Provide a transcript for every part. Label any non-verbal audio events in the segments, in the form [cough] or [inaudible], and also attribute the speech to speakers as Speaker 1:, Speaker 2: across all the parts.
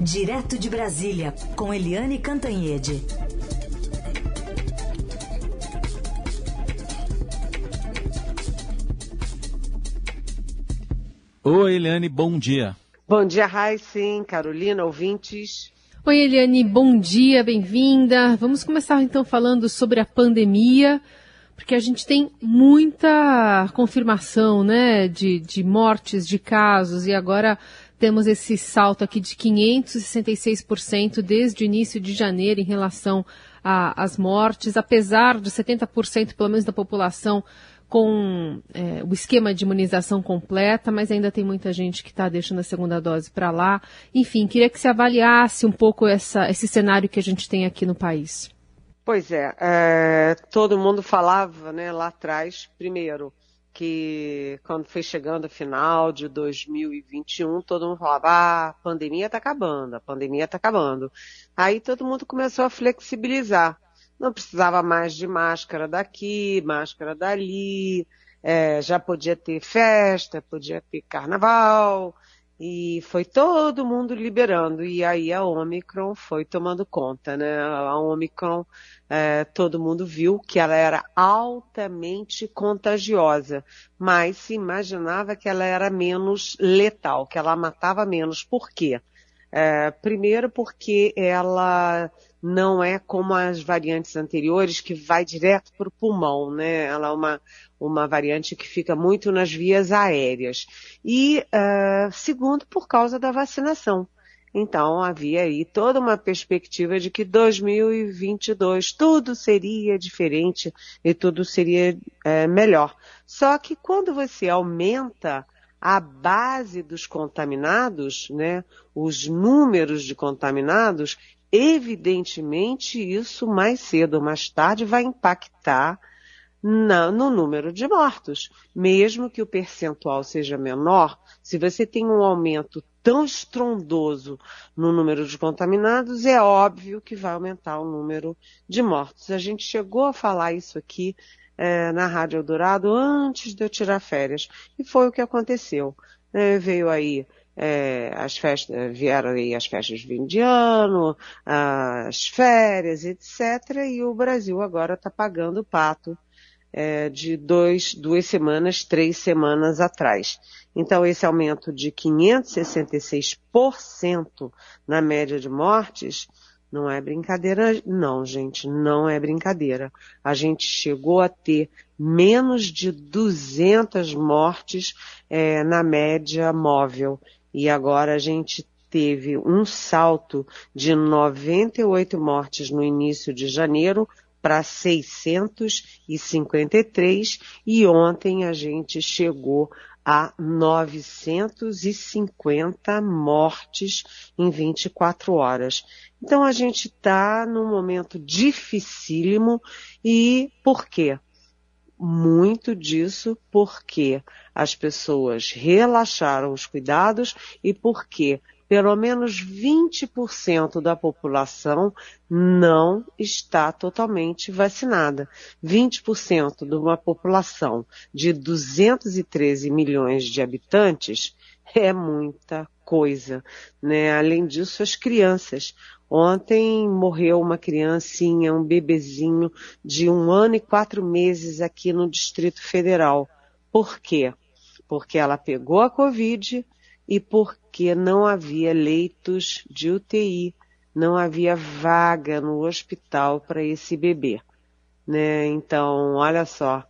Speaker 1: Direto de Brasília, com Eliane Cantanhede.
Speaker 2: Oi, Eliane, bom dia.
Speaker 3: Bom dia, Raíssen, Carolina, ouvintes.
Speaker 4: Oi, Eliane, bom dia, bem-vinda. Vamos começar então falando sobre a pandemia, porque a gente tem muita confirmação, né, de, de mortes, de casos, e agora temos esse salto aqui de 566% desde o início de janeiro em relação às mortes, apesar de 70% pelo menos da população com é, o esquema de imunização completa, mas ainda tem muita gente que está deixando a segunda dose para lá. Enfim, queria que se avaliasse um pouco essa, esse cenário que a gente tem aqui no país.
Speaker 3: Pois é, é todo mundo falava né, lá atrás, primeiro, que quando foi chegando o final de 2021, todo mundo falava, ah, a pandemia está acabando, a pandemia está acabando. Aí todo mundo começou a flexibilizar. Não precisava mais de máscara daqui, máscara dali, é, já podia ter festa, podia ter carnaval, e foi todo mundo liberando, e aí a Omicron foi tomando conta, né? A Omicron, é, todo mundo viu que ela era altamente contagiosa, mas se imaginava que ela era menos letal, que ela matava menos. Por quê? É, primeiro porque ela não é como as variantes anteriores que vai direto para o pulmão, né? Ela é uma, uma variante que fica muito nas vias aéreas. E, uh, segundo, por causa da vacinação. Então, havia aí toda uma perspectiva de que 2022 tudo seria diferente e tudo seria é, melhor. Só que quando você aumenta a base dos contaminados, né, os números de contaminados, evidentemente isso mais cedo ou mais tarde vai impactar na, no número de mortos. Mesmo que o percentual seja menor, se você tem um aumento tão estrondoso no número de contaminados, é óbvio que vai aumentar o número de mortos. A gente chegou a falar isso aqui é, na Rádio Eldorado antes de eu tirar férias. E foi o que aconteceu. É, veio aí é, as festas, vieram aí as festas de fim de ano, as férias, etc. E o Brasil agora está pagando o pato é, de dois, duas semanas, três semanas atrás. Então, esse aumento de 566% na média de mortes não é brincadeira, não, gente, não é brincadeira. A gente chegou a ter menos de 200 mortes é, na média móvel e agora a gente teve um salto de 98 mortes no início de janeiro para 653 e ontem a gente chegou a 950 mortes em 24 horas. Então a gente está num momento dificílimo e por quê? Muito disso porque as pessoas relaxaram os cuidados e porque pelo menos 20% da população não está totalmente vacinada. 20% de uma população de 213 milhões de habitantes é muita coisa, né? Além disso, as crianças. Ontem morreu uma criancinha, um bebezinho de um ano e quatro meses aqui no Distrito Federal. Por quê? Porque ela pegou a Covid, e porque não havia leitos de UTI, não havia vaga no hospital para esse bebê. Né? Então, olha só,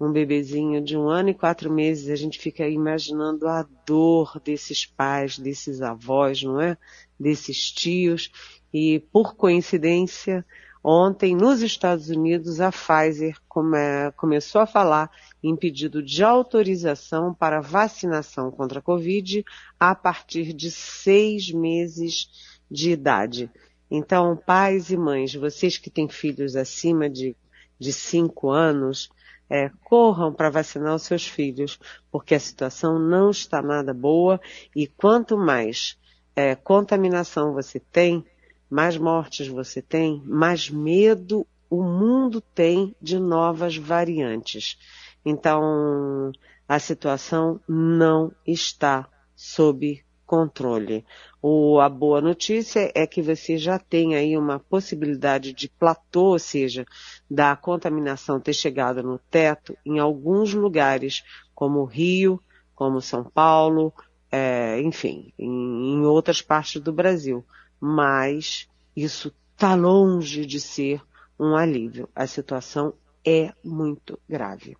Speaker 3: um bebezinho de um ano e quatro meses, a gente fica imaginando a dor desses pais, desses avós, não é? Desses tios. E por coincidência, Ontem, nos Estados Unidos, a Pfizer come, começou a falar em pedido de autorização para vacinação contra a Covid a partir de seis meses de idade. Então, pais e mães, vocês que têm filhos acima de, de cinco anos, é, corram para vacinar os seus filhos, porque a situação não está nada boa e quanto mais é, contaminação você tem, mais mortes você tem, mais medo o mundo tem de novas variantes. Então, a situação não está sob controle. O, a boa notícia é que você já tem aí uma possibilidade de platô, ou seja, da contaminação ter chegado no teto em alguns lugares, como Rio, como São Paulo, é, enfim, em, em outras partes do Brasil. Mas isso está longe de ser um alívio. A situação é muito grave.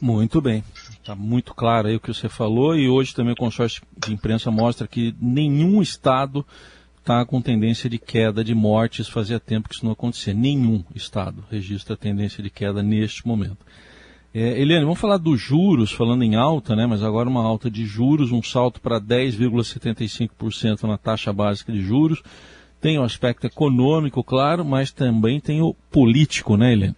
Speaker 2: Muito bem. Está muito claro aí o que você falou e hoje também o consórcio de imprensa mostra que nenhum estado está com tendência de queda de mortes. Fazia tempo que isso não acontecia. Nenhum estado registra tendência de queda neste momento. É, Eliane, vamos falar dos juros, falando em alta, né? Mas agora uma alta de juros, um salto para 10,75% na taxa básica de juros. Tem o aspecto econômico, claro, mas também tem o político, né, Eliane?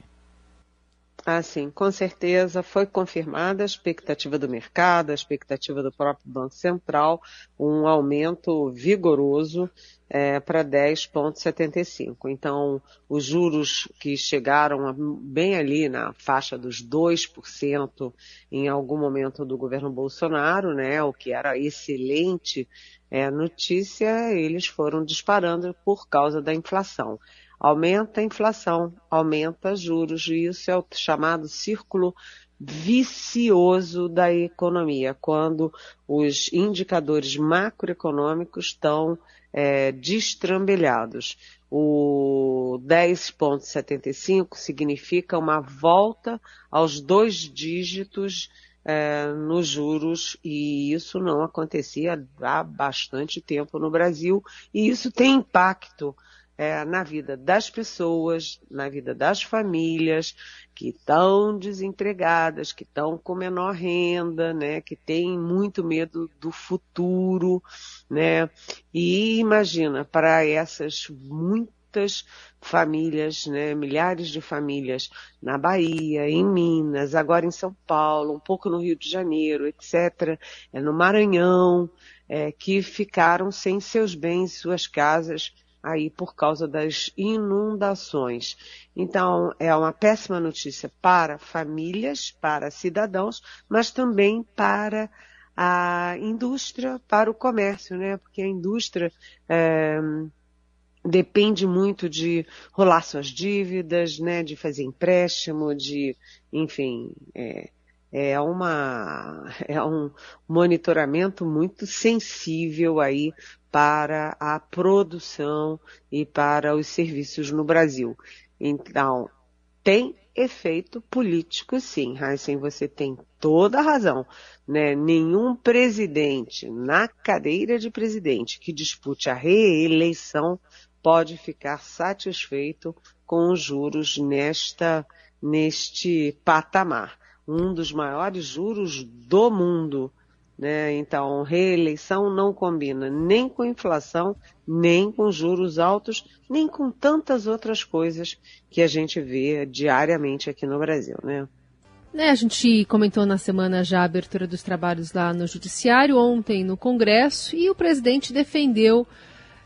Speaker 3: Ah, sim, com certeza foi confirmada a expectativa do mercado, a expectativa do próprio Banco Central, um aumento vigoroso é, para 10,75. Então, os juros que chegaram bem ali na faixa dos 2% em algum momento do governo Bolsonaro, né, o que era excelente é, notícia, eles foram disparando por causa da inflação. Aumenta a inflação, aumenta juros, e isso é o chamado círculo vicioso da economia, quando os indicadores macroeconômicos estão é, destrambelhados. O 10,75 significa uma volta aos dois dígitos é, nos juros e isso não acontecia há bastante tempo no Brasil e isso tem impacto é, na vida das pessoas, na vida das famílias que estão desempregadas, que estão com menor renda, né, que têm muito medo do futuro, né? E imagina para essas muitas famílias, né, milhares de famílias na Bahia, em Minas, agora em São Paulo, um pouco no Rio de Janeiro, etc., é, no Maranhão, é, que ficaram sem seus bens, suas casas, aí por causa das inundações. Então, é uma péssima notícia para famílias, para cidadãos, mas também para a indústria, para o comércio, né? Porque a indústria é, depende muito de rolar suas dívidas, né? De fazer empréstimo, de, enfim, é, é uma [laughs] é um monitoramento muito sensível aí para a produção e para os serviços no Brasil. Então, tem efeito político sim, Heisen, você tem toda a razão. Né? Nenhum presidente na cadeira de presidente que dispute a reeleição pode ficar satisfeito com os juros nesta, neste patamar. Um dos maiores juros do mundo. Né? Então, reeleição não combina nem com inflação, nem com juros altos, nem com tantas outras coisas que a gente vê diariamente aqui no Brasil, né?
Speaker 4: É, a gente comentou na semana já a abertura dos trabalhos lá no Judiciário, ontem no Congresso, e o presidente defendeu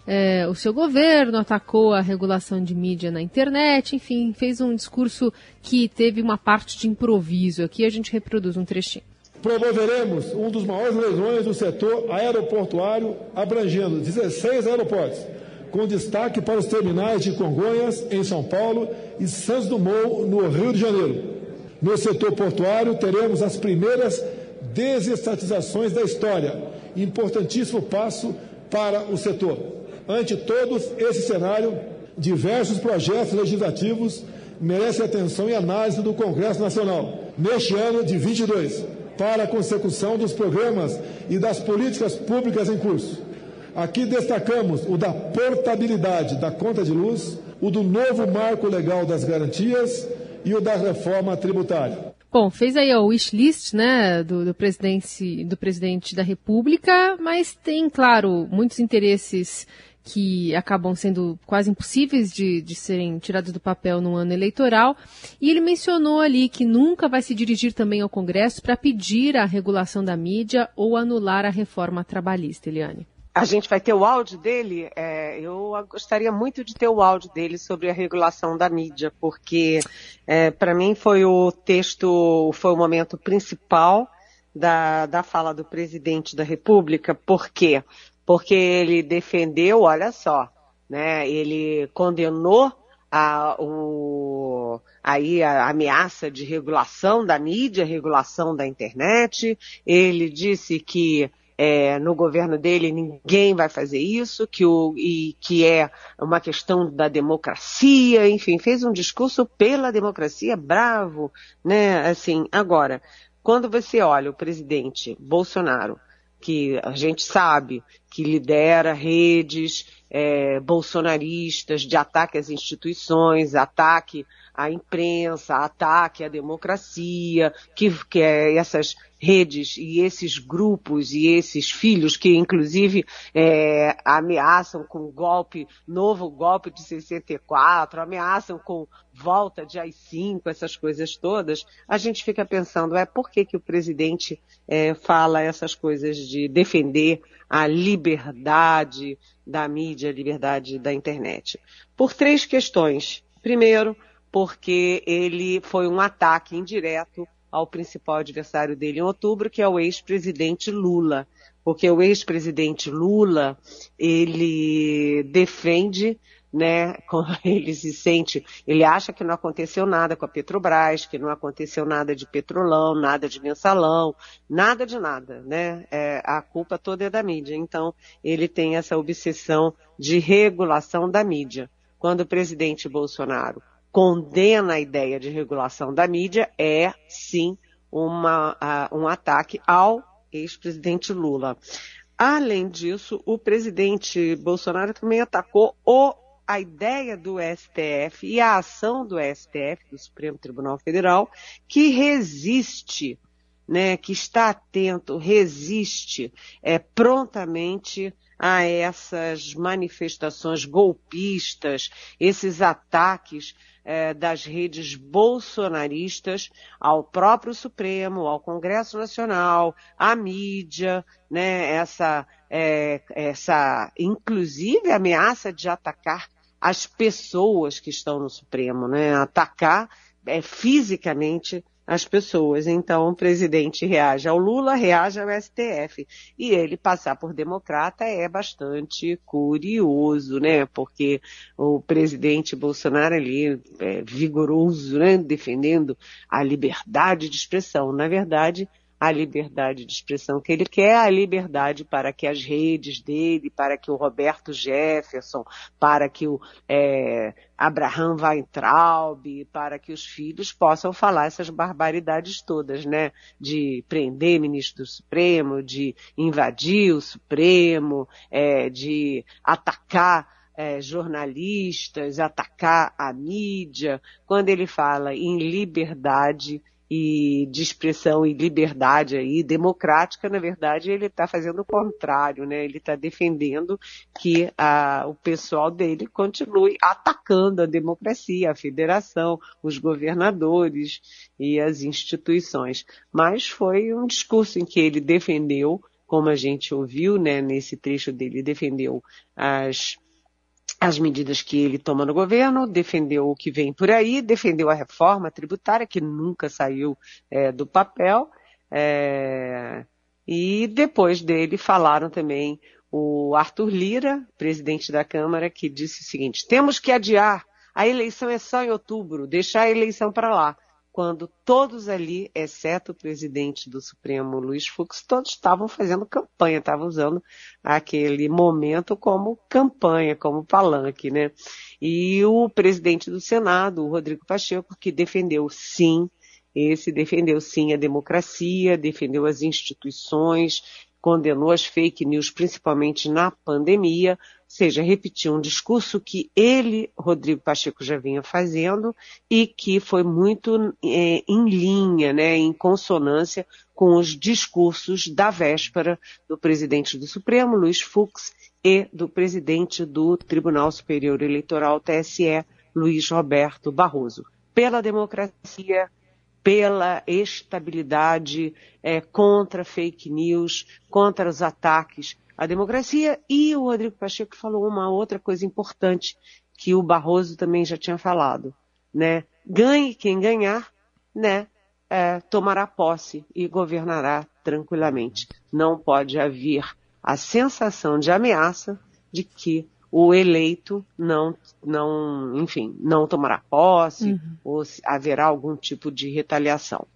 Speaker 4: é, o seu governo, atacou a regulação de mídia na internet, enfim, fez um discurso que teve uma parte de improviso. Aqui a gente reproduz um trechinho
Speaker 5: promoveremos um dos maiores leilões do setor aeroportuário, abrangendo 16 aeroportos, com destaque para os terminais de Congonhas, em São Paulo, e Santos Dumont, no Rio de Janeiro. No setor portuário, teremos as primeiras desestatizações da história, importantíssimo passo para o setor. Ante todos esse cenário, diversos projetos legislativos merecem atenção e análise do Congresso Nacional, neste ano de 22 para a consecução dos programas e das políticas públicas em curso. Aqui destacamos o da portabilidade da conta de luz, o do novo marco legal das garantias e o da reforma tributária.
Speaker 4: Bom, fez aí o wish list, né, do, do, presidente, do presidente da República, mas tem, claro, muitos interesses que acabam sendo quase impossíveis de, de serem tirados do papel no ano eleitoral. E ele mencionou ali que nunca vai se dirigir também ao Congresso para pedir a regulação da mídia ou anular a reforma trabalhista, Eliane.
Speaker 3: A gente vai ter o áudio dele? É, eu gostaria muito de ter o áudio dele sobre a regulação da mídia, porque é, para mim foi o texto, foi o momento principal da, da fala do presidente da República, por quê? Porque ele defendeu, olha só, né, ele condenou a, o, aí a ameaça de regulação da mídia, regulação da internet. Ele disse que é, no governo dele ninguém vai fazer isso, que, o, e, que é uma questão da democracia, enfim, fez um discurso pela democracia bravo, né? Assim, agora, quando você olha o presidente Bolsonaro, que a gente sabe que lidera redes é, bolsonaristas de ataque às instituições, ataque à imprensa, ataque à democracia, que, que é essas redes e esses grupos e esses filhos que inclusive é, ameaçam com golpe, novo golpe de 64, ameaçam com volta de AI-5, essas coisas todas, a gente fica pensando, é por que, que o presidente é, fala essas coisas de defender a liberdade da mídia, a liberdade da internet? Por três questões. Primeiro, porque ele foi um ataque indireto ao principal adversário dele em outubro, que é o ex-presidente Lula. Porque o ex-presidente Lula, ele defende né, [laughs] ele se sente, ele acha que não aconteceu nada com a Petrobras, que não aconteceu nada de petrolão, nada de mensalão, nada de nada, né? É, a culpa toda é da mídia. Então, ele tem essa obsessão de regulação da mídia. Quando o presidente Bolsonaro condena a ideia de regulação da mídia é, sim, uma, uh, um ataque ao ex-presidente Lula. Além disso, o presidente Bolsonaro também atacou o, a ideia do STF e a ação do STF, do Supremo Tribunal Federal, que resiste, né, que está atento, resiste é, prontamente a essas manifestações golpistas, esses ataques é, das redes bolsonaristas ao próprio Supremo, ao Congresso Nacional, à mídia, né, essa, é, essa, inclusive, ameaça de atacar as pessoas que estão no Supremo, né, atacar é, fisicamente as pessoas. Então, o presidente reage ao Lula, reage ao STF. E ele passar por democrata é bastante curioso, né? Porque o presidente Bolsonaro ali é vigoroso, né? Defendendo a liberdade de expressão. Na verdade, a liberdade de expressão que ele quer, a liberdade para que as redes dele, para que o Roberto Jefferson, para que o é, Abraham Weintraub, para que os filhos possam falar essas barbaridades todas, né? De prender ministro do Supremo, de invadir o Supremo, é, de atacar é, jornalistas, atacar a mídia. Quando ele fala em liberdade, e de expressão e liberdade aí democrática, na verdade, ele está fazendo o contrário, né? Ele está defendendo que a, o pessoal dele continue atacando a democracia, a federação, os governadores e as instituições. Mas foi um discurso em que ele defendeu, como a gente ouviu, né? Nesse trecho dele, defendeu as as medidas que ele toma no governo, defendeu o que vem por aí, defendeu a reforma tributária, que nunca saiu é, do papel, é, e depois dele falaram também o Arthur Lira, presidente da Câmara, que disse o seguinte: temos que adiar, a eleição é só em outubro, deixar a eleição para lá quando todos ali, exceto o presidente do Supremo, Luiz Fux, todos estavam fazendo campanha, estavam usando aquele momento como campanha, como palanque, né? E o presidente do Senado, o Rodrigo Pacheco, que defendeu sim, esse defendeu sim a democracia, defendeu as instituições, condenou as fake news, principalmente na pandemia, seja, repetir um discurso que ele, Rodrigo Pacheco, já vinha fazendo e que foi muito é, em linha, né, em consonância com os discursos da véspera do presidente do Supremo, Luiz Fux, e do presidente do Tribunal Superior Eleitoral, TSE, Luiz Roberto Barroso. Pela democracia, pela estabilidade, é, contra fake news, contra os ataques a democracia. E o Rodrigo Pacheco falou uma outra coisa importante que o Barroso também já tinha falado, né? Ganhe quem ganhar, né? é, tomará posse e governará tranquilamente. Não pode haver a sensação de ameaça de que o eleito não, não, enfim, não tomará posse uhum. ou haverá algum tipo de retaliação.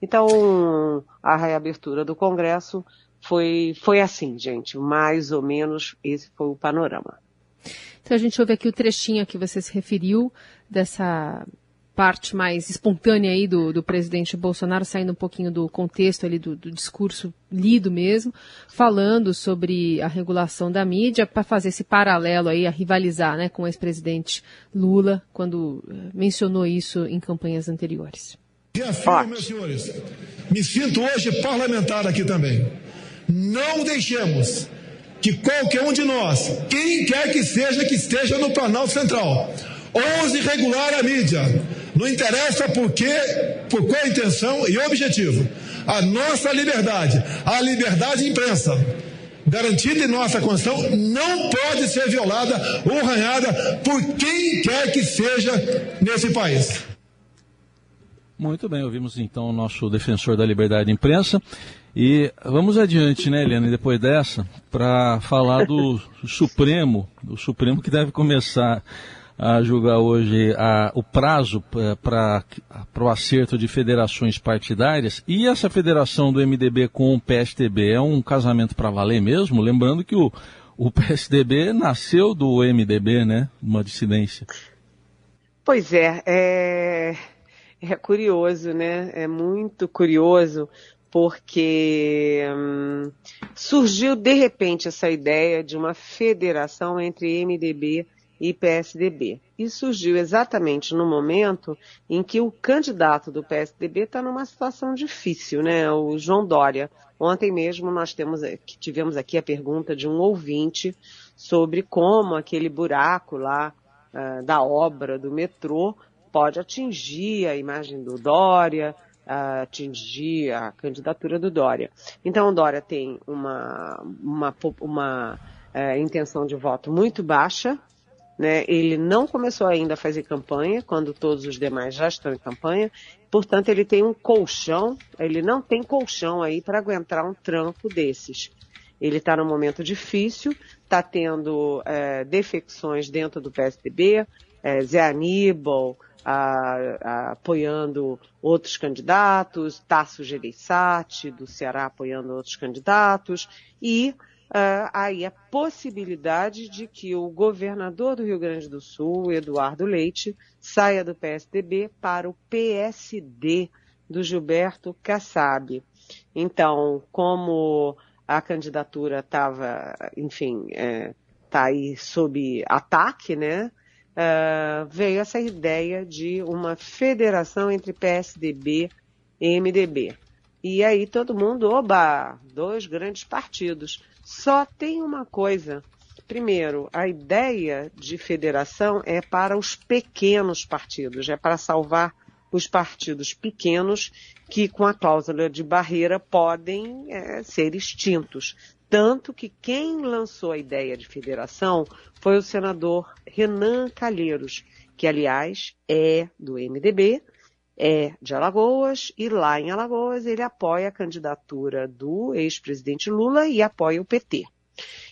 Speaker 3: Então, a reabertura do Congresso foi, foi assim, gente, mais ou menos esse foi o panorama.
Speaker 4: Então a gente ouve aqui o trechinho que você se referiu dessa parte mais espontânea aí do, do presidente Bolsonaro, saindo um pouquinho do contexto ali do, do discurso lido mesmo, falando sobre a regulação da mídia, para fazer esse paralelo aí, a rivalizar né, com o ex-presidente Lula, quando eh, mencionou isso em campanhas anteriores.
Speaker 5: Reafirmo, meus senhores, me sinto hoje parlamentar aqui também. Não deixemos que qualquer um de nós, quem quer que seja que esteja no Planalto Central, ouse regular a mídia. Não interessa por quê, por qual intenção e objetivo. A nossa liberdade, a liberdade de imprensa, garantida em nossa Constituição, não pode ser violada ou arranhada por quem quer que seja nesse país.
Speaker 2: Muito bem, ouvimos então o nosso defensor da liberdade de imprensa. E vamos adiante, né, Helena, depois dessa, para falar do [laughs] Supremo, do Supremo que deve começar a julgar hoje a, o prazo para o acerto de federações partidárias. E essa federação do MDB com o PSDB é um casamento para valer mesmo? Lembrando que o, o [laughs] PSDB nasceu do MDB, né? Uma dissidência.
Speaker 3: Pois é, é é curioso, né? É muito curioso porque hum, surgiu de repente essa ideia de uma federação entre MDB e PSDB. E surgiu exatamente no momento em que o candidato do PSDB está numa situação difícil, né? O João Dória. Ontem mesmo nós temos, tivemos aqui a pergunta de um ouvinte sobre como aquele buraco lá uh, da obra do metrô pode atingir a imagem do Dória, atingir a candidatura do Dória. Então, o Dória tem uma, uma, uma é, intenção de voto muito baixa, né? Ele não começou ainda a fazer campanha, quando todos os demais já estão em campanha. Portanto, ele tem um colchão, ele não tem colchão aí para aguentar um tranco desses. Ele está num momento difícil, está tendo é, defecções dentro do PSDB, é, Zé Aníbal, a, a, apoiando outros candidatos, Tasso Gereissati, do Ceará, apoiando outros candidatos, e uh, aí a possibilidade de que o governador do Rio Grande do Sul, Eduardo Leite, saia do PSDB para o PSD do Gilberto Kassab. Então, como a candidatura estava, enfim, está é, tá aí sob ataque, né? Uh, veio essa ideia de uma federação entre PSDB e MDB. E aí todo mundo, oba, dois grandes partidos. Só tem uma coisa. Primeiro, a ideia de federação é para os pequenos partidos, é para salvar os partidos pequenos que, com a cláusula de barreira, podem é, ser extintos. Tanto que quem lançou a ideia de federação foi o senador Renan Calheiros, que, aliás, é do MDB, é de Alagoas, e lá em Alagoas ele apoia a candidatura do ex-presidente Lula e apoia o PT.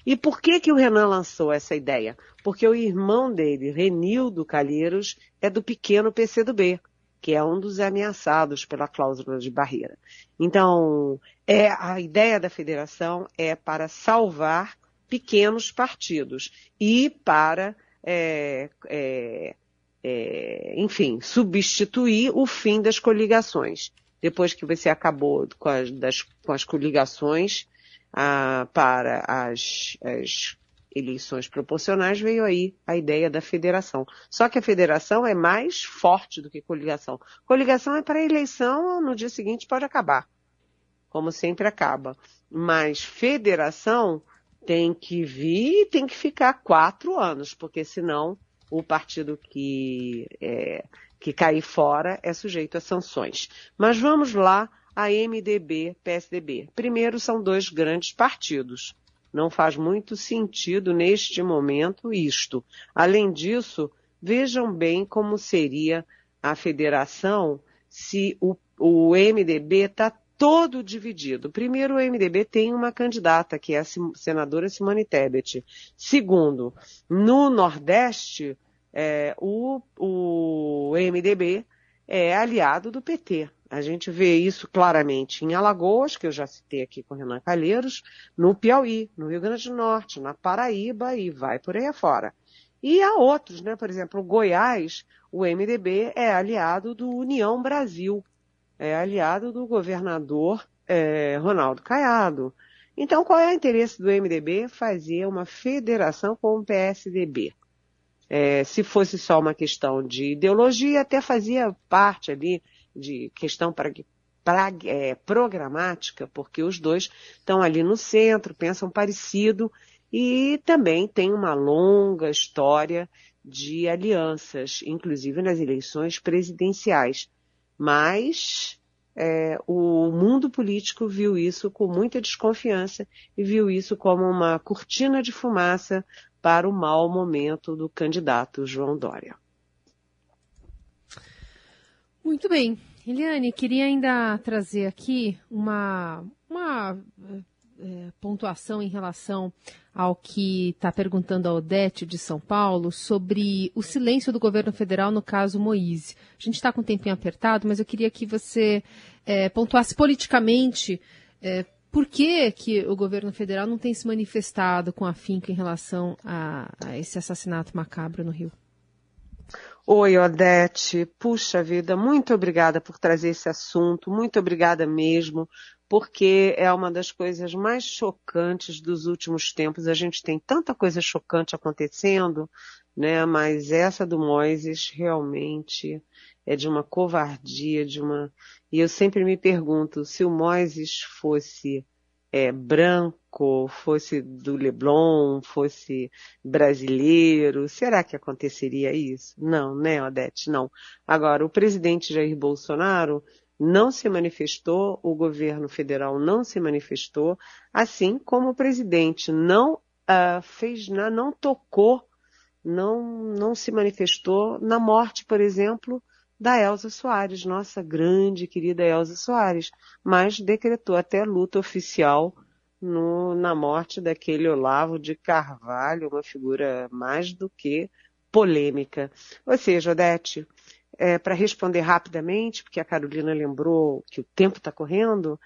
Speaker 3: E por que, que o Renan lançou essa ideia? Porque o irmão dele, Renildo Calheiros, é do pequeno PCdoB, que é um dos ameaçados pela cláusula de barreira. Então, é, a ideia da federação é para salvar pequenos partidos e para, é, é, é, enfim, substituir o fim das coligações. Depois que você acabou com as, das, com as coligações ah, para as, as eleições proporcionais, veio aí a ideia da federação. Só que a federação é mais forte do que coligação. Coligação é para eleição, no dia seguinte pode acabar, como sempre acaba. Mas federação tem que vir e tem que ficar quatro anos, porque senão o partido que, é, que cair fora é sujeito a sanções. Mas vamos lá a MDB, PSDB. Primeiro são dois grandes partidos. Não faz muito sentido neste momento isto. Além disso, vejam bem como seria a federação se o o MDB está todo dividido. Primeiro, o MDB tem uma candidata, que é a senadora Simone Tebet. Segundo, no Nordeste, é, o, o MDB é aliado do PT. A gente vê isso claramente em Alagoas, que eu já citei aqui com Renan Calheiros, no Piauí, no Rio Grande do Norte, na Paraíba e vai por aí afora. E há outros, né? Por exemplo, Goiás, o MDB é aliado do União Brasil, é aliado do governador é, Ronaldo Caiado. Então, qual é o interesse do MDB? Fazer uma federação com o PSDB. É, se fosse só uma questão de ideologia, até fazia parte ali de questão para, é, programática, porque os dois estão ali no centro, pensam parecido e também tem uma longa história de alianças, inclusive nas eleições presidenciais. Mas é, o mundo político viu isso com muita desconfiança e viu isso como uma cortina de fumaça para o mau momento do candidato João Dória.
Speaker 4: Muito bem. Eliane, queria ainda trazer aqui uma, uma é, pontuação em relação ao que está perguntando a Odete de São Paulo sobre o silêncio do governo federal no caso Moise. A gente está com o tempinho apertado, mas eu queria que você é, pontuasse politicamente é, por que, que o governo federal não tem se manifestado com afinco em relação a, a esse assassinato macabro no Rio.
Speaker 3: Oi, Odete. Puxa vida, muito obrigada por trazer esse assunto, muito obrigada mesmo porque é uma das coisas mais chocantes dos últimos tempos. A gente tem tanta coisa chocante acontecendo, né? Mas essa do Moisés realmente é de uma covardia, de uma. E eu sempre me pergunto se o Moisés fosse é, branco, fosse do Leblon, fosse brasileiro, será que aconteceria isso? Não, né, Odete? Não. Agora, o presidente Jair Bolsonaro não se manifestou, o governo federal não se manifestou, assim como o presidente não uh, fez, não tocou, não, não se manifestou na morte, por exemplo, da Elza Soares, nossa grande querida Elza Soares, mas decretou até luta oficial no, na morte daquele Olavo de Carvalho, uma figura mais do que polêmica. Ou seja, Odete, é, para responder rapidamente, porque a Carolina lembrou que o tempo está correndo,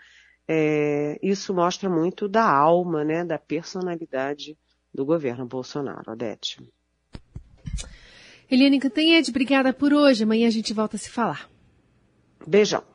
Speaker 3: é, isso mostra muito da alma, né, da personalidade do governo Bolsonaro, Odete.
Speaker 4: Eliane Cantanhede, obrigada por hoje. Amanhã a gente volta a se falar.
Speaker 3: Beijão.